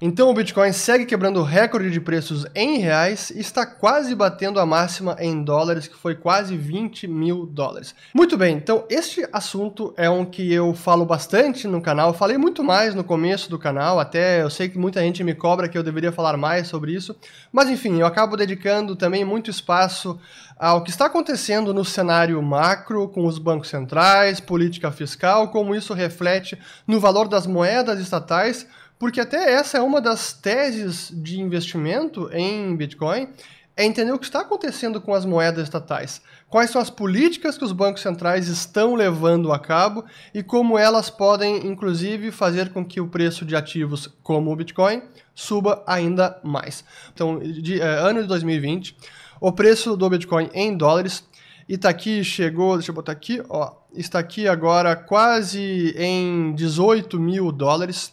Então o Bitcoin segue quebrando o recorde de preços em reais e está quase batendo a máxima em dólares, que foi quase 20 mil dólares. Muito bem, então este assunto é um que eu falo bastante no canal, falei muito mais no começo do canal, até eu sei que muita gente me cobra que eu deveria falar mais sobre isso, mas enfim, eu acabo dedicando também muito espaço ao que está acontecendo no cenário macro, com os bancos centrais, política fiscal, como isso reflete no valor das moedas estatais porque até essa é uma das teses de investimento em Bitcoin, é entender o que está acontecendo com as moedas estatais. Quais são as políticas que os bancos centrais estão levando a cabo e como elas podem, inclusive, fazer com que o preço de ativos como o Bitcoin suba ainda mais. Então, de, é, ano de 2020, o preço do Bitcoin em dólares está aqui, chegou, deixa eu botar aqui, ó, está aqui agora quase em 18 mil dólares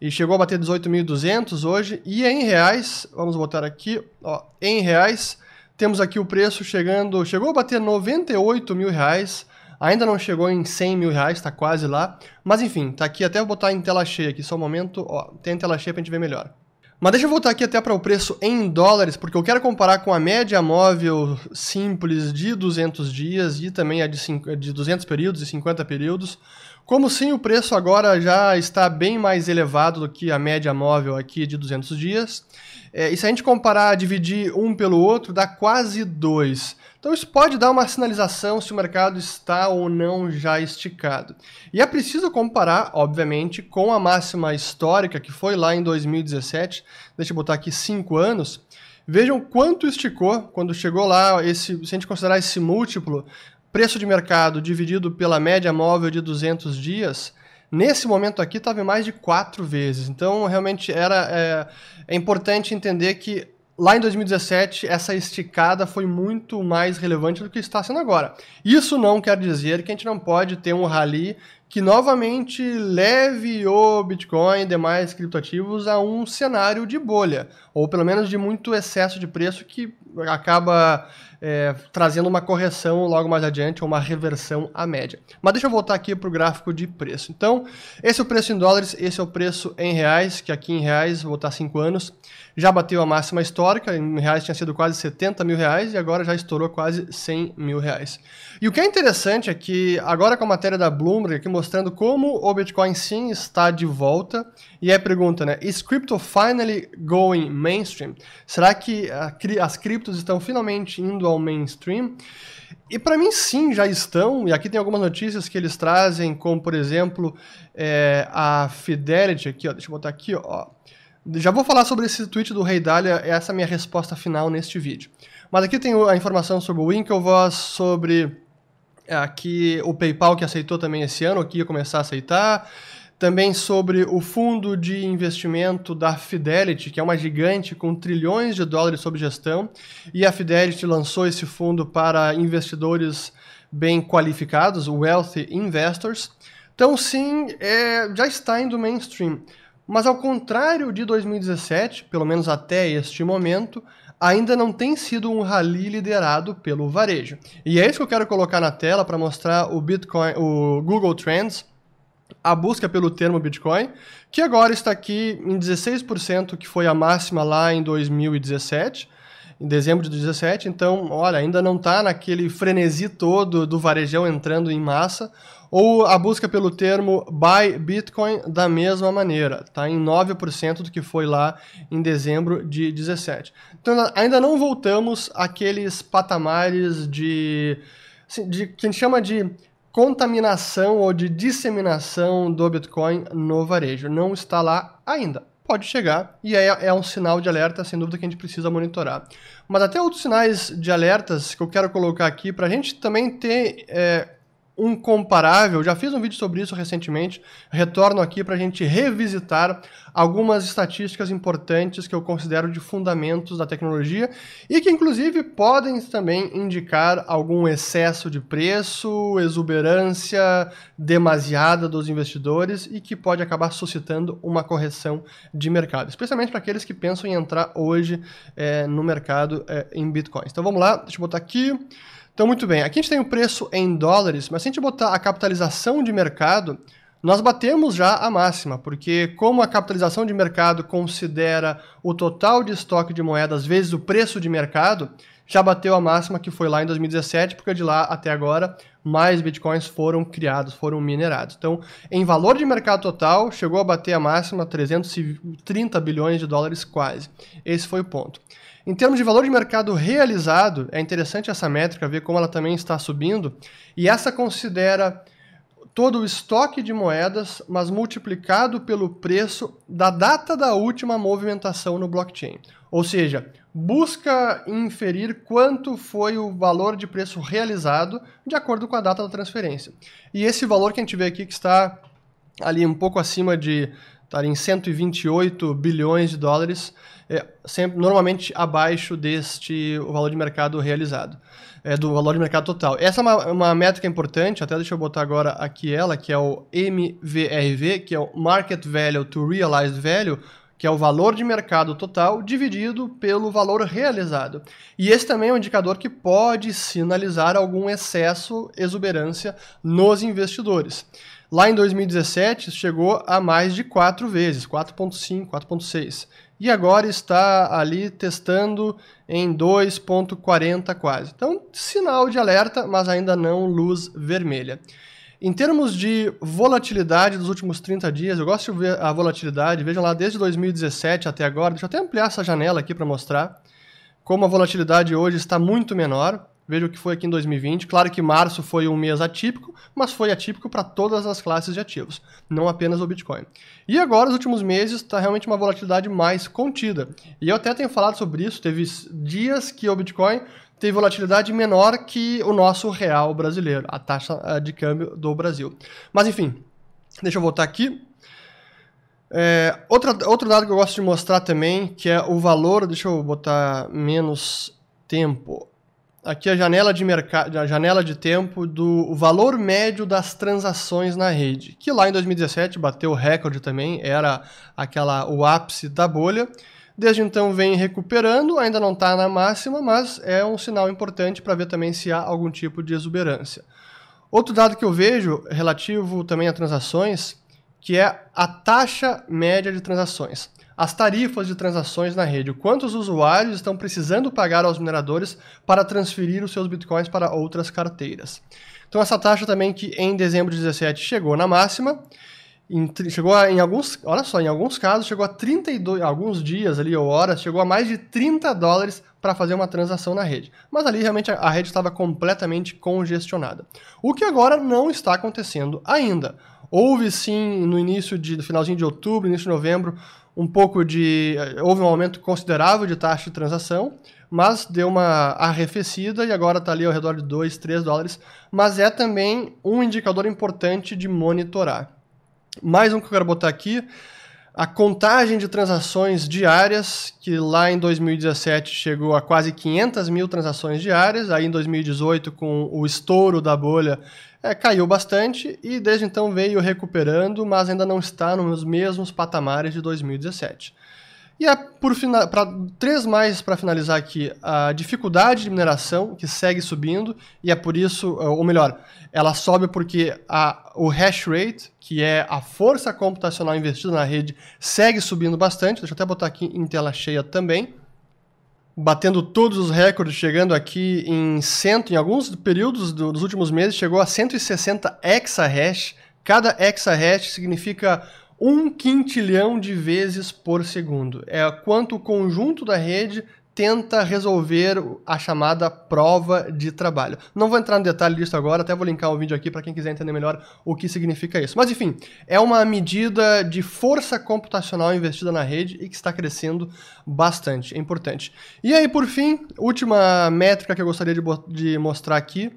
e chegou a bater 18.200 hoje. E em reais, vamos botar aqui, ó, em reais, temos aqui o preço chegando, chegou a bater 98 mil reais, ainda não chegou em 100 mil reais, está quase lá. Mas enfim, tá aqui, até vou botar em tela cheia aqui, só um momento, ó, tem tela cheia para a gente ver melhor. Mas deixa eu voltar aqui até para o preço em dólares, porque eu quero comparar com a média móvel simples de 200 dias e também a de, 5, de 200 períodos e 50 períodos. Como sim, o preço agora já está bem mais elevado do que a média móvel aqui de 200 dias. É, e se a gente comparar, dividir um pelo outro, dá quase 2. Então isso pode dar uma sinalização se o mercado está ou não já esticado. E é preciso comparar, obviamente, com a máxima histórica que foi lá em 2017. Deixa eu botar aqui 5 anos. Vejam quanto esticou quando chegou lá, esse, se a gente considerar esse múltiplo, preço de mercado dividido pela média móvel de 200 dias, nesse momento aqui estava mais de quatro vezes. Então, realmente era é, é importante entender que lá em 2017, essa esticada foi muito mais relevante do que está sendo agora. Isso não quer dizer que a gente não pode ter um rally que novamente leve o Bitcoin e demais criptoativos a um cenário de bolha, ou pelo menos de muito excesso de preço que acaba é, trazendo uma correção logo mais adiante, ou uma reversão à média. Mas deixa eu voltar aqui para o gráfico de preço. Então, esse é o preço em dólares, esse é o preço em reais, que aqui em reais, vou botar 5 anos, já bateu a máxima histórica, em reais tinha sido quase 70 mil reais, e agora já estourou quase 100 mil reais. E o que é interessante é que, agora com a matéria da Bloomberg, aqui mostrando como o Bitcoin sim está de volta, e é a pergunta, né, is crypto finally going mainstream? Será que as criptos estão finalmente indo ao mainstream. E para mim, sim, já estão. E aqui tem algumas notícias que eles trazem, como por exemplo é, a Fidelity. Aqui, ó, deixa eu botar aqui. Ó. Já vou falar sobre esse tweet do Rei Dália, essa é a minha resposta final neste vídeo. Mas aqui tem a informação sobre o Winklevoss, sobre é, aqui o PayPal que aceitou também esse ano, que ia começar a aceitar também sobre o fundo de investimento da Fidelity, que é uma gigante com trilhões de dólares sob gestão, e a Fidelity lançou esse fundo para investidores bem qualificados, wealthy investors. Então, sim, é, já está indo mainstream. Mas ao contrário de 2017, pelo menos até este momento, ainda não tem sido um rally liderado pelo varejo. E é isso que eu quero colocar na tela para mostrar o Bitcoin, o Google Trends, a busca pelo termo Bitcoin, que agora está aqui em 16%, que foi a máxima lá em 2017, em dezembro de 2017. Então, olha, ainda não está naquele frenesi todo do varejão entrando em massa. Ou a busca pelo termo Buy Bitcoin da mesma maneira, está em 9% do que foi lá em dezembro de 17. Então, ainda não voltamos àqueles patamares de, assim, de que a gente chama de contaminação ou de disseminação do Bitcoin no varejo. Não está lá ainda. Pode chegar e é, é um sinal de alerta, sem dúvida, que a gente precisa monitorar. Mas até outros sinais de alertas que eu quero colocar aqui para a gente também ter é, um comparável, já fiz um vídeo sobre isso recentemente, retorno aqui para a gente revisitar algumas estatísticas importantes que eu considero de fundamentos da tecnologia e que inclusive podem também indicar algum excesso de preço, exuberância demasiada dos investidores e que pode acabar suscitando uma correção de mercado, especialmente para aqueles que pensam em entrar hoje é, no mercado é, em bitcoins. Então vamos lá, deixa eu botar aqui. Então, muito bem. Aqui a gente tem o preço em dólares, mas se a gente botar a capitalização de mercado, nós batemos já a máxima, porque como a capitalização de mercado considera o total de estoque de moedas vezes o preço de mercado, já bateu a máxima que foi lá em 2017, porque de lá até agora mais bitcoins foram criados, foram minerados. Então, em valor de mercado total, chegou a bater a máxima 330 bilhões de dólares quase. Esse foi o ponto. Em termos de valor de mercado realizado, é interessante essa métrica, ver como ela também está subindo, e essa considera todo o estoque de moedas, mas multiplicado pelo preço da data da última movimentação no blockchain. Ou seja, busca inferir quanto foi o valor de preço realizado de acordo com a data da transferência. E esse valor que a gente vê aqui que está ali um pouco acima de estar em 128 bilhões de dólares, é sempre, normalmente abaixo deste o valor de mercado realizado, é, do valor de mercado total. Essa é uma, uma métrica importante, até deixa eu botar agora aqui ela, que é o MVRV, que é o Market Value to Realized Value, que é o valor de mercado total dividido pelo valor realizado. E esse também é um indicador que pode sinalizar algum excesso, exuberância nos investidores. Lá em 2017 chegou a mais de 4 vezes, 4.5, 4.6. E agora está ali testando em 2.40 quase. Então, sinal de alerta, mas ainda não luz vermelha. Em termos de volatilidade dos últimos 30 dias, eu gosto de ver a volatilidade, vejam lá, desde 2017 até agora, deixa eu até ampliar essa janela aqui para mostrar como a volatilidade hoje está muito menor. Veja o que foi aqui em 2020. Claro que março foi um mês atípico, mas foi atípico para todas as classes de ativos, não apenas o Bitcoin. E agora, nos últimos meses, está realmente uma volatilidade mais contida. E eu até tenho falado sobre isso. Teve dias que o Bitcoin teve volatilidade menor que o nosso real brasileiro, a taxa eh, de câmbio do Brasil. Mas enfim, deixa eu voltar aqui. É, outra, outro dado que eu gosto de mostrar também, que é o valor, deixa eu botar menos tempo aqui a janela de mercado, a janela de tempo do valor médio das transações na rede, que lá em 2017 bateu o recorde também, era aquela o ápice da bolha. Desde então vem recuperando, ainda não está na máxima, mas é um sinal importante para ver também se há algum tipo de exuberância. Outro dado que eu vejo relativo também a transações, que é a taxa média de transações as tarifas de transações na rede, o quanto os usuários estão precisando pagar aos mineradores para transferir os seus bitcoins para outras carteiras. Então essa taxa também que em dezembro de 17 chegou na máxima, em, chegou a, em alguns, olha só, em alguns casos chegou a 32, alguns dias ali ou horas, chegou a mais de 30 dólares para fazer uma transação na rede. Mas ali realmente a, a rede estava completamente congestionada. O que agora não está acontecendo ainda. Houve sim no início de no finalzinho de outubro, início de novembro, um pouco de. Houve um aumento considerável de taxa de transação, mas deu uma arrefecida e agora está ali ao redor de 2, 3 dólares. Mas é também um indicador importante de monitorar. Mais um que eu quero botar aqui. A contagem de transações diárias, que lá em 2017 chegou a quase 500 mil transações diárias, aí em 2018, com o estouro da bolha, é, caiu bastante e desde então veio recuperando, mas ainda não está nos mesmos patamares de 2017. E é por para três mais para finalizar aqui, a dificuldade de mineração que segue subindo e é por isso, ou melhor, ela sobe porque a, o hash rate, que é a força computacional investida na rede, segue subindo bastante. Deixa eu até botar aqui em tela cheia também batendo todos os recordes, chegando aqui em cento, em alguns períodos do, dos últimos meses, chegou a 160 exahash. Cada exahash significa um quintilhão de vezes por segundo. É quanto o conjunto da rede tenta resolver a chamada prova de trabalho. Não vou entrar no detalhe disso agora, até vou linkar o vídeo aqui para quem quiser entender melhor o que significa isso. Mas enfim, é uma medida de força computacional investida na rede e que está crescendo bastante, é importante. E aí, por fim, última métrica que eu gostaria de, de mostrar aqui,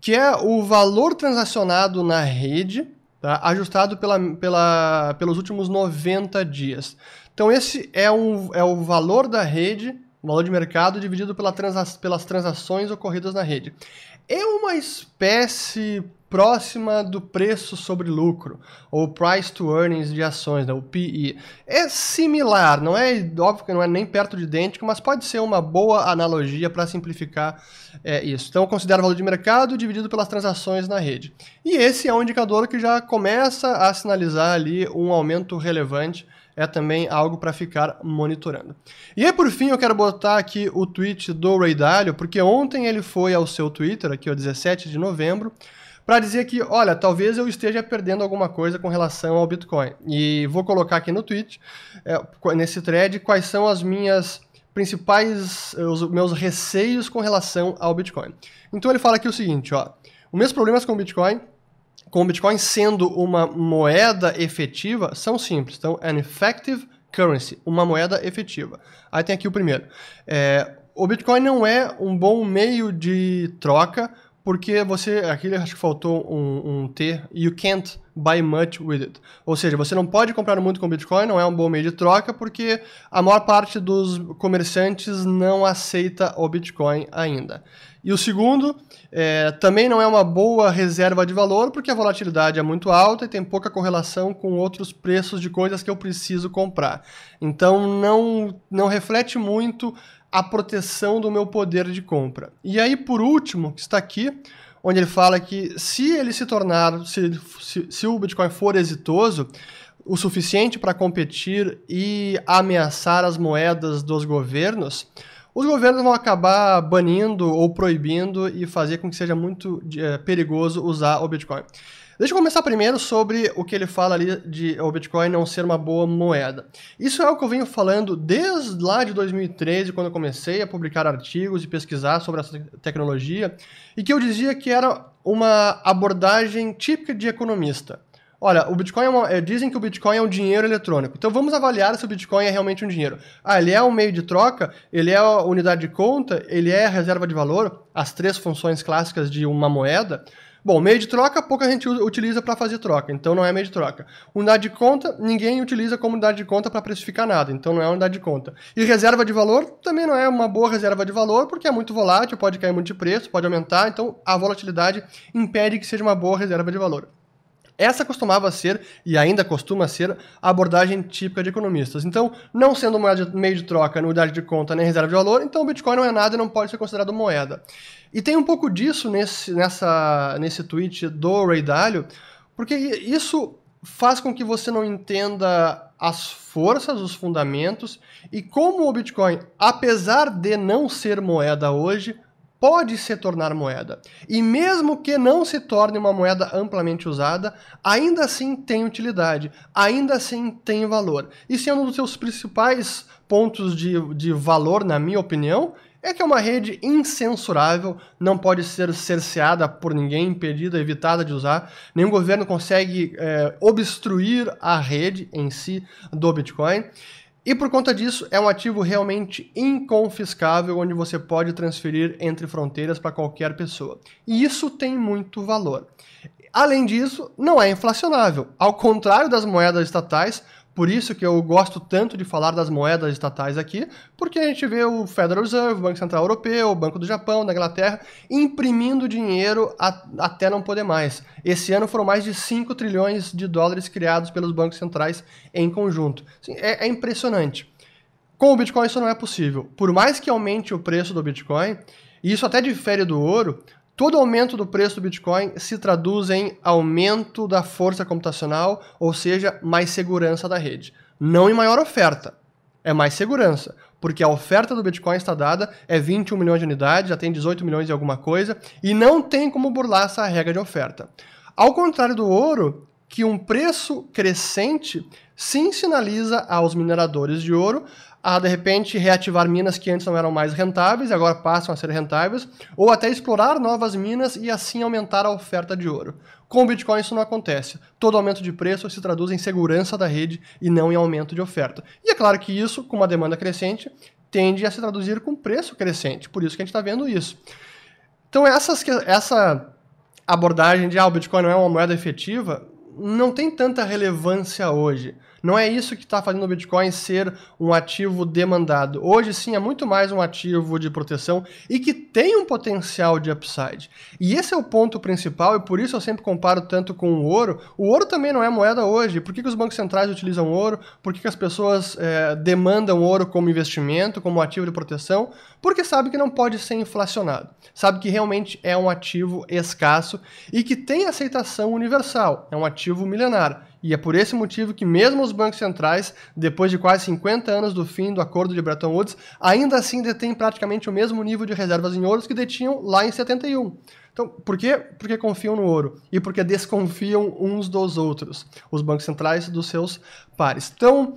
que é o valor transacionado na rede, tá? ajustado pela, pela, pelos últimos 90 dias. Então esse é, um, é o valor da rede o valor de mercado dividido pela transa pelas transações ocorridas na rede. É uma espécie próxima do preço sobre lucro, ou price to earnings de ações, né, o PE. É similar, não é óbvio que não é nem perto de idêntico, mas pode ser uma boa analogia para simplificar é, isso. Então, considera o valor de mercado dividido pelas transações na rede. E esse é um indicador que já começa a sinalizar ali um aumento relevante é também algo para ficar monitorando. E aí, por fim, eu quero botar aqui o tweet do Ray Dalio, porque ontem ele foi ao seu Twitter, aqui o 17 de novembro, para dizer que, olha, talvez eu esteja perdendo alguma coisa com relação ao Bitcoin. E vou colocar aqui no tweet, é, nesse thread, quais são as minhas principais, os meus receios com relação ao Bitcoin. Então ele fala aqui o seguinte, ó, os meus problemas com o Bitcoin com o Bitcoin sendo uma moeda efetiva, são simples. Então, an effective currency, uma moeda efetiva. Aí tem aqui o primeiro. É, o Bitcoin não é um bom meio de troca, porque você, aqui acho que faltou um, um T, you can't buy much with it. Ou seja, você não pode comprar muito com Bitcoin, não é um bom meio de troca, porque a maior parte dos comerciantes não aceita o Bitcoin ainda. E o segundo, é, também não é uma boa reserva de valor, porque a volatilidade é muito alta e tem pouca correlação com outros preços de coisas que eu preciso comprar. Então não, não reflete muito a proteção do meu poder de compra. E aí, por último, que está aqui, onde ele fala que se ele se tornar, se, se, se o Bitcoin for exitoso, o suficiente para competir e ameaçar as moedas dos governos, os governos vão acabar banindo ou proibindo e fazer com que seja muito é, perigoso usar o Bitcoin. Deixa eu começar primeiro sobre o que ele fala ali de o Bitcoin não ser uma boa moeda. Isso é algo que eu venho falando desde lá de 2013, quando eu comecei a publicar artigos e pesquisar sobre essa tecnologia, e que eu dizia que era uma abordagem típica de economista. Olha, o Bitcoin é uma, é, dizem que o Bitcoin é um dinheiro eletrônico. Então vamos avaliar se o Bitcoin é realmente um dinheiro. Ah, ele é um meio de troca, ele é a unidade de conta, ele é a reserva de valor, as três funções clássicas de uma moeda. Bom, meio de troca, pouca gente utiliza para fazer troca, então não é meio de troca. Unidade de conta, ninguém utiliza como unidade de conta para precificar nada, então não é unidade de conta. E reserva de valor também não é uma boa reserva de valor, porque é muito volátil, pode cair muito de preço, pode aumentar, então a volatilidade impede que seja uma boa reserva de valor. Essa costumava ser, e ainda costuma ser, a abordagem típica de economistas. Então, não sendo moeda meio de troca, unidade de conta nem reserva de valor, então o Bitcoin não é nada e não pode ser considerado moeda. E tem um pouco disso nesse, nessa, nesse tweet do Ray Dalio, porque isso faz com que você não entenda as forças, os fundamentos e como o Bitcoin, apesar de não ser moeda hoje, pode se tornar moeda. E mesmo que não se torne uma moeda amplamente usada, ainda assim tem utilidade, ainda assim tem valor. E sendo um dos seus principais pontos de, de valor, na minha opinião, é que é uma rede incensurável, não pode ser cerceada por ninguém, impedida, evitada de usar. Nenhum governo consegue é, obstruir a rede em si do Bitcoin. E por conta disso, é um ativo realmente inconfiscável, onde você pode transferir entre fronteiras para qualquer pessoa. E isso tem muito valor. Além disso, não é inflacionável. Ao contrário das moedas estatais, por isso que eu gosto tanto de falar das moedas estatais aqui, porque a gente vê o Federal Reserve, o Banco Central Europeu, o Banco do Japão, da Inglaterra, imprimindo dinheiro a, até não poder mais. Esse ano foram mais de 5 trilhões de dólares criados pelos bancos centrais em conjunto. Assim, é, é impressionante. Com o Bitcoin isso não é possível. Por mais que aumente o preço do Bitcoin, e isso até difere do ouro, Todo aumento do preço do Bitcoin se traduz em aumento da força computacional, ou seja, mais segurança da rede. Não em maior oferta, é mais segurança, porque a oferta do Bitcoin está dada é 21 milhões de unidades, já tem 18 milhões e alguma coisa, e não tem como burlar essa regra de oferta. Ao contrário do ouro, que um preço crescente sim sinaliza aos mineradores de ouro a de repente reativar minas que antes não eram mais rentáveis e agora passam a ser rentáveis, ou até explorar novas minas e assim aumentar a oferta de ouro. Com o Bitcoin isso não acontece. Todo aumento de preço se traduz em segurança da rede e não em aumento de oferta. E é claro que isso, com uma demanda crescente, tende a se traduzir com preço crescente. Por isso que a gente está vendo isso. Então essas, essa abordagem de ah, o Bitcoin não é uma moeda efetiva não tem tanta relevância hoje. Não é isso que está fazendo o Bitcoin ser um ativo demandado. Hoje sim é muito mais um ativo de proteção e que tem um potencial de upside. E esse é o ponto principal e por isso eu sempre comparo tanto com o ouro. O ouro também não é moeda hoje. Por que, que os bancos centrais utilizam ouro? Por que, que as pessoas é, demandam ouro como investimento, como ativo de proteção? Porque sabe que não pode ser inflacionado. Sabe que realmente é um ativo escasso e que tem aceitação universal. É um ativo milenar. E é por esse motivo que mesmo os bancos centrais, depois de quase 50 anos do fim do acordo de Bretton Woods, ainda assim detêm praticamente o mesmo nível de reservas em ouros que detinham lá em 71. Então, por quê? Porque confiam no ouro e porque desconfiam uns dos outros, os bancos centrais dos seus pares. Então,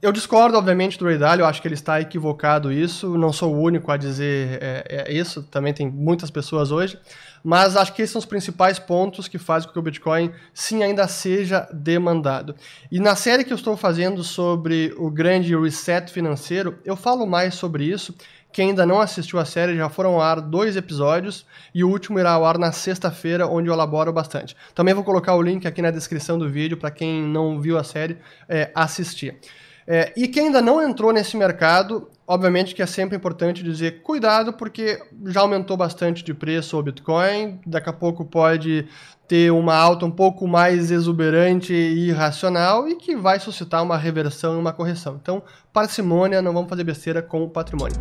eu discordo, obviamente, do Ray eu acho que ele está equivocado isso, não sou o único a dizer é, é isso, também tem muitas pessoas hoje, mas acho que esses são os principais pontos que fazem com que o Bitcoin sim ainda seja demandado. E na série que eu estou fazendo sobre o grande reset financeiro, eu falo mais sobre isso, quem ainda não assistiu a série, já foram ao ar dois episódios e o último irá ao ar na sexta-feira, onde eu elaboro bastante. Também vou colocar o link aqui na descrição do vídeo para quem não viu a série é, assistir. É, e quem ainda não entrou nesse mercado, obviamente que é sempre importante dizer cuidado, porque já aumentou bastante de preço o Bitcoin, daqui a pouco pode ter uma alta um pouco mais exuberante e irracional e que vai suscitar uma reversão e uma correção. Então, parcimônia, não vamos fazer besteira com o patrimônio.